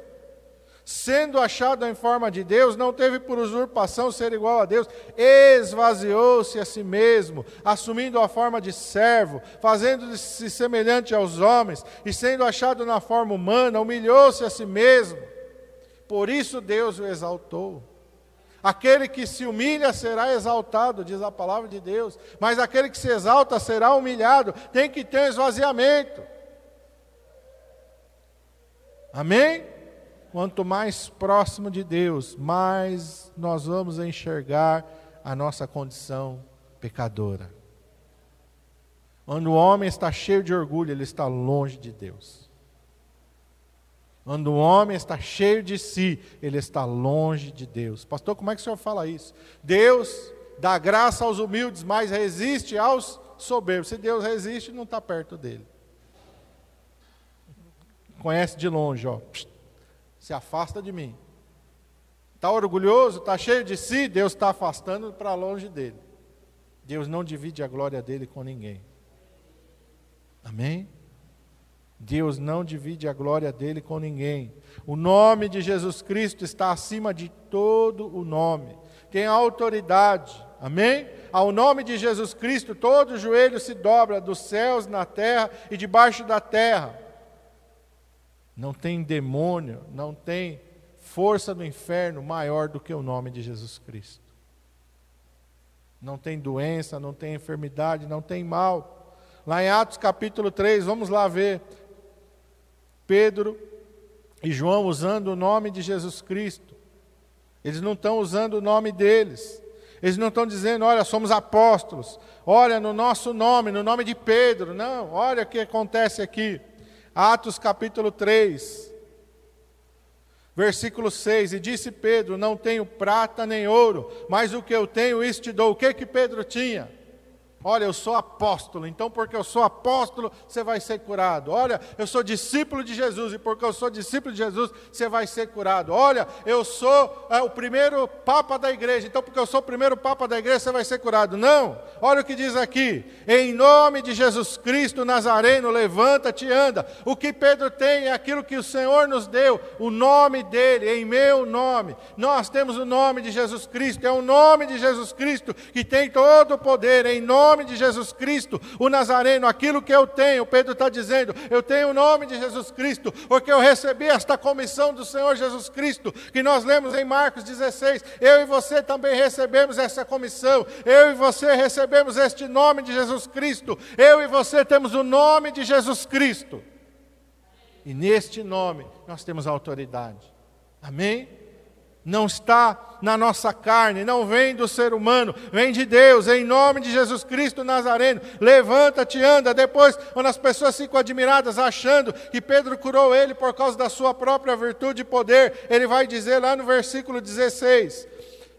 Sendo achado em forma de Deus, não teve por usurpação ser igual a Deus, esvaziou-se a si mesmo, assumindo a forma de servo, fazendo-se semelhante aos homens, e sendo achado na forma humana, humilhou-se a si mesmo. Por isso Deus o exaltou. Aquele que se humilha será exaltado, diz a palavra de Deus. Mas aquele que se exalta será humilhado. Tem que ter um esvaziamento. Amém? Quanto mais próximo de Deus, mais nós vamos enxergar a nossa condição pecadora. Quando o homem está cheio de orgulho, ele está longe de Deus. Quando o homem está cheio de si, ele está longe de Deus. Pastor, como é que o senhor fala isso? Deus dá graça aos humildes, mas resiste aos soberbos. Se Deus resiste, não está perto dele. Conhece de longe, ó. Se afasta de mim. Está orgulhoso, está cheio de si, Deus está afastando para longe dele. Deus não divide a glória dele com ninguém. Amém? Deus não divide a glória dele com ninguém. O nome de Jesus Cristo está acima de todo o nome. Tem autoridade. Amém? Ao nome de Jesus Cristo, todo joelho se dobra dos céus, na terra e debaixo da terra. Não tem demônio, não tem força do inferno maior do que o nome de Jesus Cristo. Não tem doença, não tem enfermidade, não tem mal. Lá em Atos capítulo 3, vamos lá ver. Pedro e João usando o nome de Jesus Cristo. Eles não estão usando o nome deles. Eles não estão dizendo, olha, somos apóstolos. Olha, no nosso nome, no nome de Pedro. Não, olha o que acontece aqui. Atos capítulo 3, versículo 6. E disse Pedro: Não tenho prata nem ouro, mas o que eu tenho, isso te dou. O que que Pedro tinha? Olha, eu sou apóstolo, então porque eu sou apóstolo, você vai ser curado. Olha, eu sou discípulo de Jesus, e porque eu sou discípulo de Jesus, você vai ser curado. Olha, eu sou é, o primeiro papa da igreja, então porque eu sou o primeiro papa da igreja, você vai ser curado. Não, olha o que diz aqui: em nome de Jesus Cristo Nazareno, levanta-te e anda. O que Pedro tem é aquilo que o Senhor nos deu, o nome dele, em meu nome. Nós temos o nome de Jesus Cristo, é o nome de Jesus Cristo que tem todo o poder, em nome nome de Jesus Cristo, o Nazareno, aquilo que eu tenho, Pedro está dizendo, eu tenho o nome de Jesus Cristo, porque eu recebi esta comissão do Senhor Jesus Cristo, que nós lemos em Marcos 16. Eu e você também recebemos essa comissão, eu e você recebemos este nome de Jesus Cristo, eu e você temos o nome de Jesus Cristo. E neste nome nós temos autoridade. Amém? Não está na nossa carne, não vem do ser humano, vem de Deus, em nome de Jesus Cristo Nazareno. Levanta-te, anda. Depois, quando as pessoas ficam admiradas, achando que Pedro curou ele por causa da sua própria virtude e poder, ele vai dizer lá no versículo 16: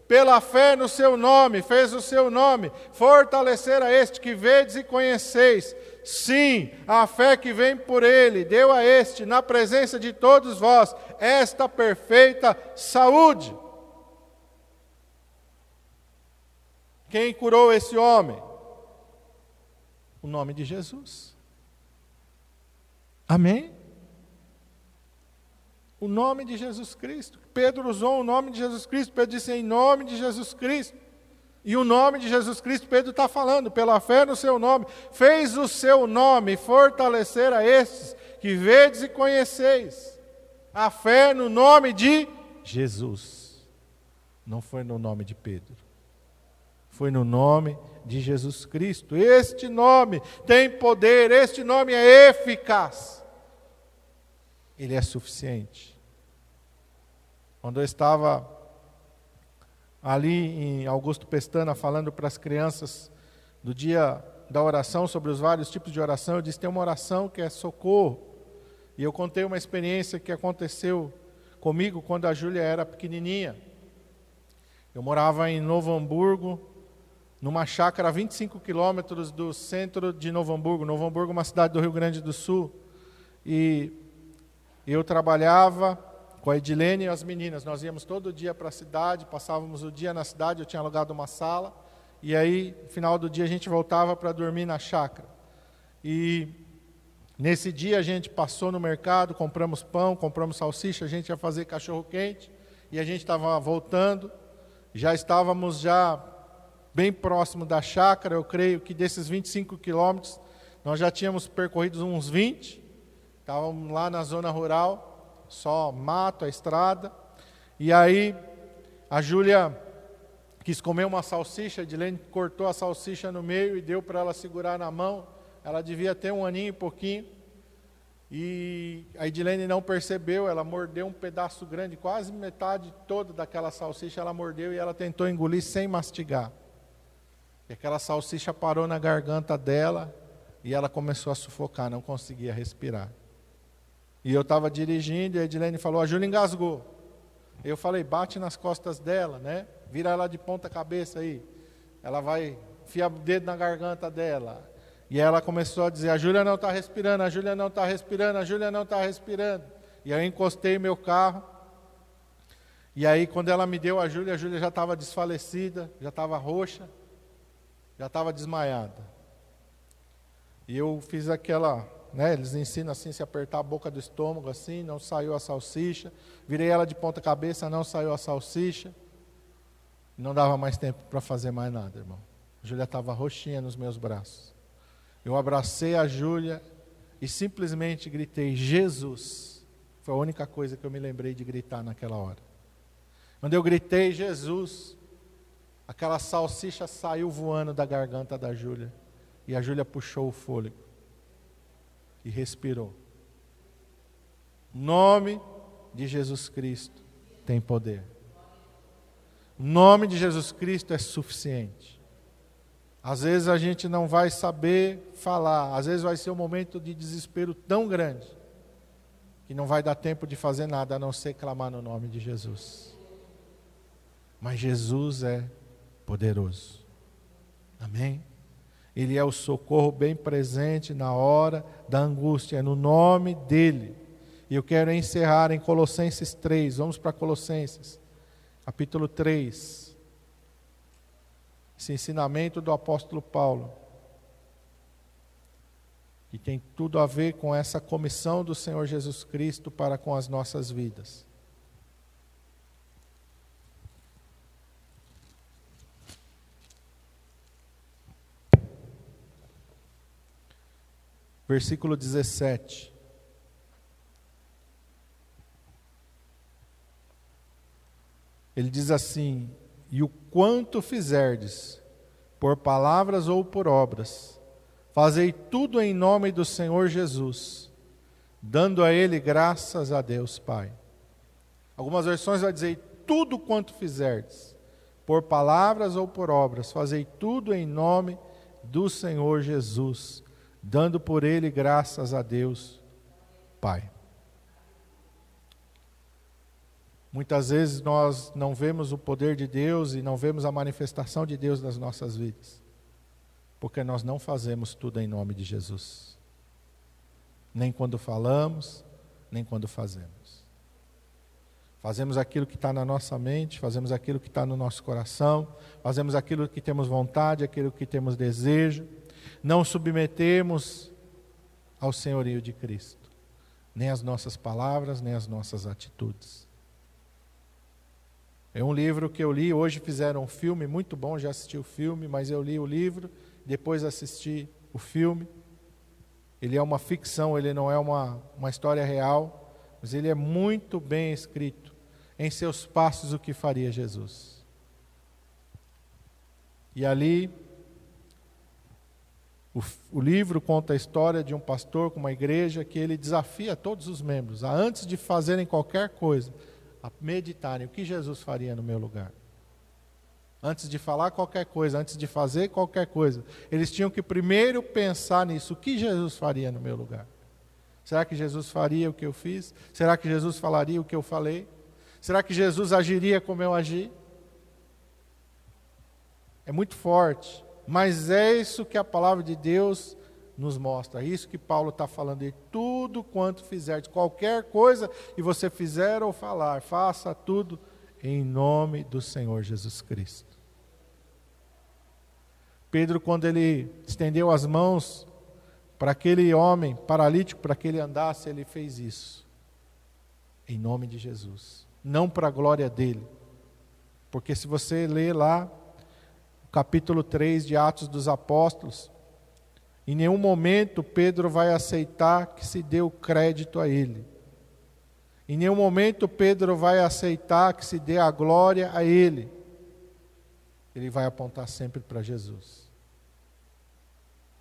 pela fé no seu nome, fez o seu nome, fortalecer a este que vedes e conheceis. Sim, a fé que vem por ele deu a este, na presença de todos vós, esta perfeita saúde. Quem curou esse homem? O nome de Jesus. Amém? O nome de Jesus Cristo. Pedro usou o nome de Jesus Cristo. Pedro disse em nome de Jesus Cristo. E o nome de Jesus Cristo, Pedro está falando, pela fé no seu nome, fez o seu nome fortalecer a estes que vedes e conheceis. A fé no nome de Jesus. Não foi no nome de Pedro. Foi no nome de Jesus Cristo. Este nome tem poder, este nome é eficaz. Ele é suficiente. Quando eu estava ali em Augusto Pestana, falando para as crianças do dia da oração, sobre os vários tipos de oração, eu disse: tem uma oração que é socorro. E eu contei uma experiência que aconteceu comigo quando a Júlia era pequenininha. Eu morava em Novo Hamburgo, numa chácara a 25 quilômetros do centro de Novo Hamburgo. Novo Hamburgo é uma cidade do Rio Grande do Sul. E eu trabalhava com a Edilene e as meninas. Nós íamos todo dia para a cidade, passávamos o dia na cidade, eu tinha alugado uma sala, e aí, no final do dia, a gente voltava para dormir na chácara. E nesse dia a gente passou no mercado, compramos pão, compramos salsicha, a gente ia fazer cachorro quente, e a gente estava voltando, já estávamos já bem próximo da chácara, eu creio que desses 25 quilômetros, nós já tínhamos percorrido uns 20, estávamos lá na zona rural, só mato, a estrada. E aí a Júlia quis comer uma salsicha, Edilene cortou a salsicha no meio e deu para ela segurar na mão. Ela devia ter um aninho e pouquinho. E a Edilene não percebeu, ela mordeu um pedaço grande, quase metade toda daquela salsicha, ela mordeu e ela tentou engolir sem mastigar. E aquela salsicha parou na garganta dela e ela começou a sufocar, não conseguia respirar. E eu estava dirigindo e a Edilene falou: a Júlia engasgou. Eu falei: bate nas costas dela, né? Vira ela de ponta cabeça aí. Ela vai enfiar o dedo na garganta dela. E ela começou a dizer: a Júlia não está respirando, a Júlia não está respirando, a Júlia não está respirando. E aí eu encostei meu carro. E aí, quando ela me deu a Júlia, a Júlia já estava desfalecida, já estava roxa, já estava desmaiada. E eu fiz aquela né? Eles ensinam assim, se apertar a boca do estômago assim, não saiu a salsicha. Virei ela de ponta cabeça, não saiu a salsicha. Não dava mais tempo para fazer mais nada, irmão. A Júlia estava roxinha nos meus braços. Eu abracei a Júlia e simplesmente gritei: Jesus. Foi a única coisa que eu me lembrei de gritar naquela hora. Quando eu gritei Jesus, aquela salsicha saiu voando da garganta da Júlia. E a Júlia puxou o fôlego e respirou. Nome de Jesus Cristo tem poder. O nome de Jesus Cristo é suficiente. Às vezes a gente não vai saber falar, às vezes vai ser um momento de desespero tão grande que não vai dar tempo de fazer nada a não ser clamar no nome de Jesus. Mas Jesus é poderoso. Amém? Ele é o socorro bem presente na hora da angústia, é no nome dele. E eu quero encerrar em Colossenses 3. Vamos para Colossenses, capítulo 3. Esse ensinamento do apóstolo Paulo, que tem tudo a ver com essa comissão do Senhor Jesus Cristo para com as nossas vidas. Versículo 17. Ele diz assim: E o quanto fizerdes, por palavras ou por obras, fazei tudo em nome do Senhor Jesus, dando a Ele graças a Deus Pai. Algumas versões vai dizer: Tudo quanto fizerdes, por palavras ou por obras, fazei tudo em nome do Senhor Jesus dando por ele graças a Deus, Pai. Muitas vezes nós não vemos o poder de Deus e não vemos a manifestação de Deus nas nossas vidas, porque nós não fazemos tudo em nome de Jesus, nem quando falamos, nem quando fazemos. Fazemos aquilo que está na nossa mente, fazemos aquilo que está no nosso coração, fazemos aquilo que temos vontade, aquilo que temos desejo não submetemos ao senhorio de Cristo, nem as nossas palavras, nem as nossas atitudes. É um livro que eu li, hoje fizeram um filme muito bom, já assisti o filme, mas eu li o livro, depois assisti o filme. Ele é uma ficção, ele não é uma, uma história real, mas ele é muito bem escrito. Em seus passos, o que faria Jesus. E ali o, o, livro conta a história de um pastor com uma igreja que ele desafia todos os membros a, antes de fazerem qualquer coisa, a meditarem o que Jesus faria no meu lugar. Antes de falar qualquer coisa, antes de fazer qualquer coisa, eles tinham que primeiro pensar nisso: o que Jesus faria no meu lugar? Será que Jesus faria o que eu fiz? Será que Jesus falaria o que eu falei? Será que Jesus agiria como eu agi? É muito forte. Mas é isso que a palavra de Deus nos mostra. É isso que Paulo está falando. De tudo quanto fizer, de qualquer coisa que você fizer ou falar, faça tudo em nome do Senhor Jesus Cristo. Pedro, quando ele estendeu as mãos para aquele homem paralítico, para que ele andasse, ele fez isso. Em nome de Jesus. Não para a glória dele. Porque se você ler lá capítulo 3 de Atos dos Apóstolos, em nenhum momento Pedro vai aceitar que se dê o crédito a ele. Em nenhum momento Pedro vai aceitar que se dê a glória a ele. Ele vai apontar sempre para Jesus.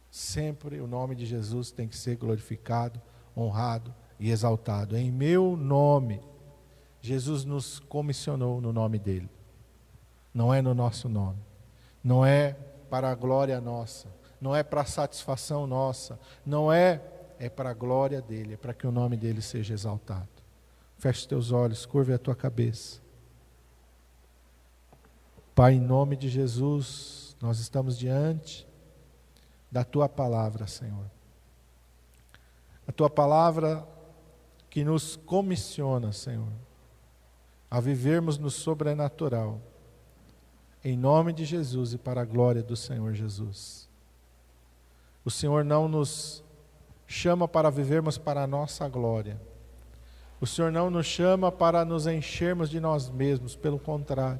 Sempre o nome de Jesus tem que ser glorificado, honrado e exaltado. Em meu nome, Jesus nos comissionou no nome dele, não é no nosso nome não é para a glória nossa, não é para a satisfação nossa, não é, é para a glória dele, é para que o nome dele seja exaltado. Feche os teus olhos, curve a tua cabeça. Pai, em nome de Jesus, nós estamos diante da tua palavra, Senhor. A tua palavra que nos comissiona, Senhor, a vivermos no sobrenatural em nome de Jesus e para a glória do Senhor Jesus. O Senhor não nos chama para vivermos para a nossa glória. O Senhor não nos chama para nos enchermos de nós mesmos, pelo contrário,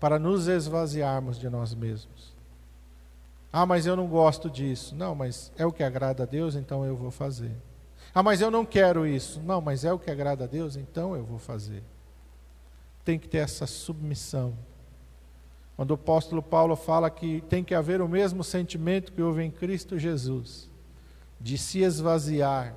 para nos esvaziarmos de nós mesmos. Ah, mas eu não gosto disso. Não, mas é o que agrada a Deus, então eu vou fazer. Ah, mas eu não quero isso. Não, mas é o que agrada a Deus, então eu vou fazer. Tem que ter essa submissão quando o apóstolo Paulo fala que tem que haver o mesmo sentimento que houve em Cristo Jesus, de se esvaziar,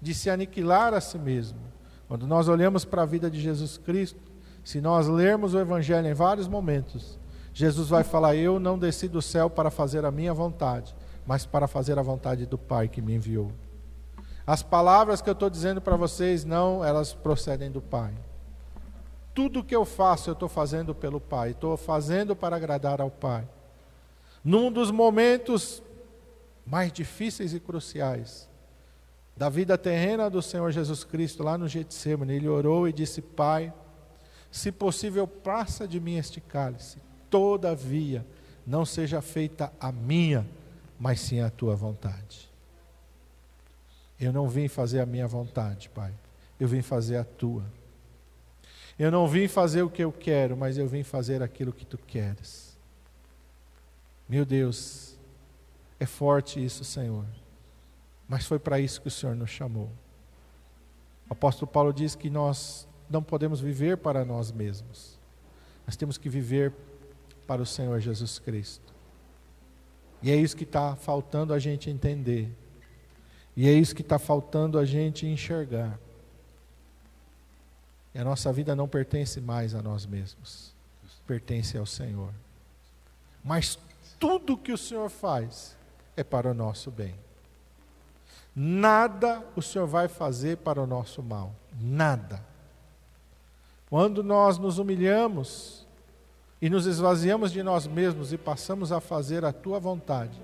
de se aniquilar a si mesmo. Quando nós olhamos para a vida de Jesus Cristo, se nós lermos o Evangelho em vários momentos, Jesus vai falar: Eu não desci do céu para fazer a minha vontade, mas para fazer a vontade do Pai que me enviou. As palavras que eu estou dizendo para vocês, não, elas procedem do Pai. Tudo que eu faço, eu estou fazendo pelo Pai, estou fazendo para agradar ao Pai. Num dos momentos mais difíceis e cruciais da vida terrena do Senhor Jesus Cristo lá no Getsemane, ele orou e disse: Pai, se possível, passa de mim este cálice, todavia não seja feita a minha, mas sim a tua vontade. Eu não vim fazer a minha vontade, Pai, eu vim fazer a tua. Eu não vim fazer o que eu quero, mas eu vim fazer aquilo que tu queres. Meu Deus, é forte isso, Senhor. Mas foi para isso que o Senhor nos chamou. O apóstolo Paulo diz que nós não podemos viver para nós mesmos. Nós temos que viver para o Senhor Jesus Cristo. E é isso que está faltando a gente entender. E é isso que está faltando a gente enxergar. E a nossa vida não pertence mais a nós mesmos, pertence ao Senhor. Mas tudo que o Senhor faz é para o nosso bem. Nada o Senhor vai fazer para o nosso mal. Nada. Quando nós nos humilhamos e nos esvaziamos de nós mesmos e passamos a fazer a tua vontade,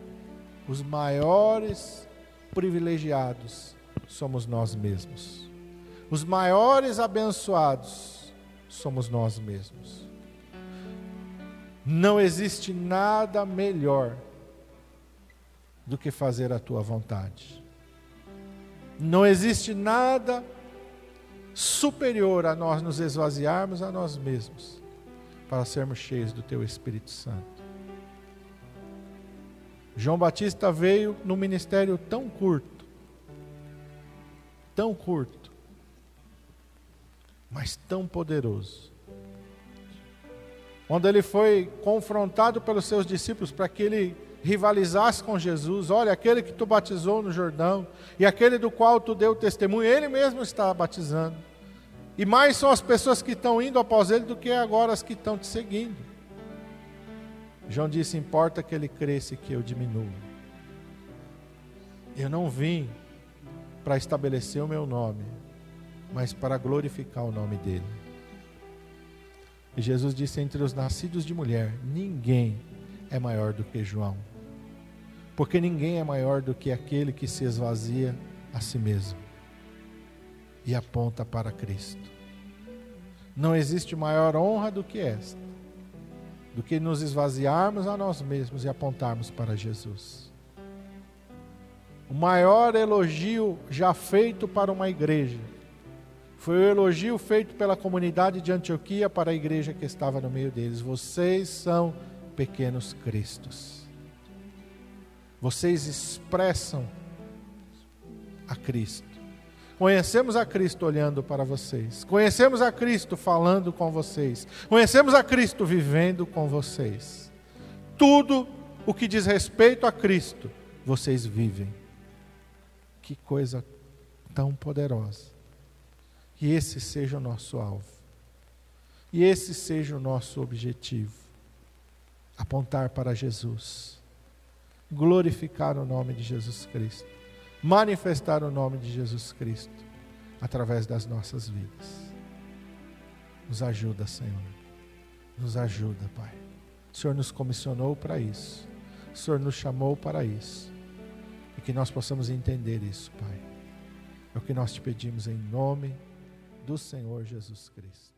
os maiores privilegiados somos nós mesmos. Os maiores abençoados somos nós mesmos. Não existe nada melhor do que fazer a tua vontade. Não existe nada superior a nós nos esvaziarmos a nós mesmos para sermos cheios do teu Espírito Santo. João Batista veio num ministério tão curto, tão curto, mas tão poderoso. Quando ele foi confrontado pelos seus discípulos para que ele rivalizasse com Jesus. Olha, aquele que tu batizou no Jordão e aquele do qual tu deu testemunho, ele mesmo está batizando. E mais são as pessoas que estão indo após ele do que agora as que estão te seguindo. João disse: Importa que ele cresça e que eu diminua. Eu não vim para estabelecer o meu nome, mas para glorificar o nome dele. E Jesus disse: Entre os nascidos de mulher, ninguém é maior do que João. Porque ninguém é maior do que aquele que se esvazia a si mesmo e aponta para Cristo. Não existe maior honra do que esta, do que nos esvaziarmos a nós mesmos e apontarmos para Jesus. O maior elogio já feito para uma igreja foi o elogio feito pela comunidade de Antioquia para a igreja que estava no meio deles. Vocês são pequenos cristos. Vocês expressam a Cristo. Conhecemos a Cristo olhando para vocês. Conhecemos a Cristo falando com vocês. Conhecemos a Cristo vivendo com vocês. Tudo o que diz respeito a Cristo, vocês vivem. Que coisa tão poderosa. Que esse seja o nosso alvo. E esse seja o nosso objetivo apontar para Jesus, glorificar o nome de Jesus Cristo, manifestar o nome de Jesus Cristo através das nossas vidas. Nos ajuda, Senhor. Nos ajuda, Pai. O Senhor nos comissionou para isso. O Senhor nos chamou para isso. E que nós possamos entender isso, Pai. É o que nós te pedimos em nome do Senhor Jesus Cristo.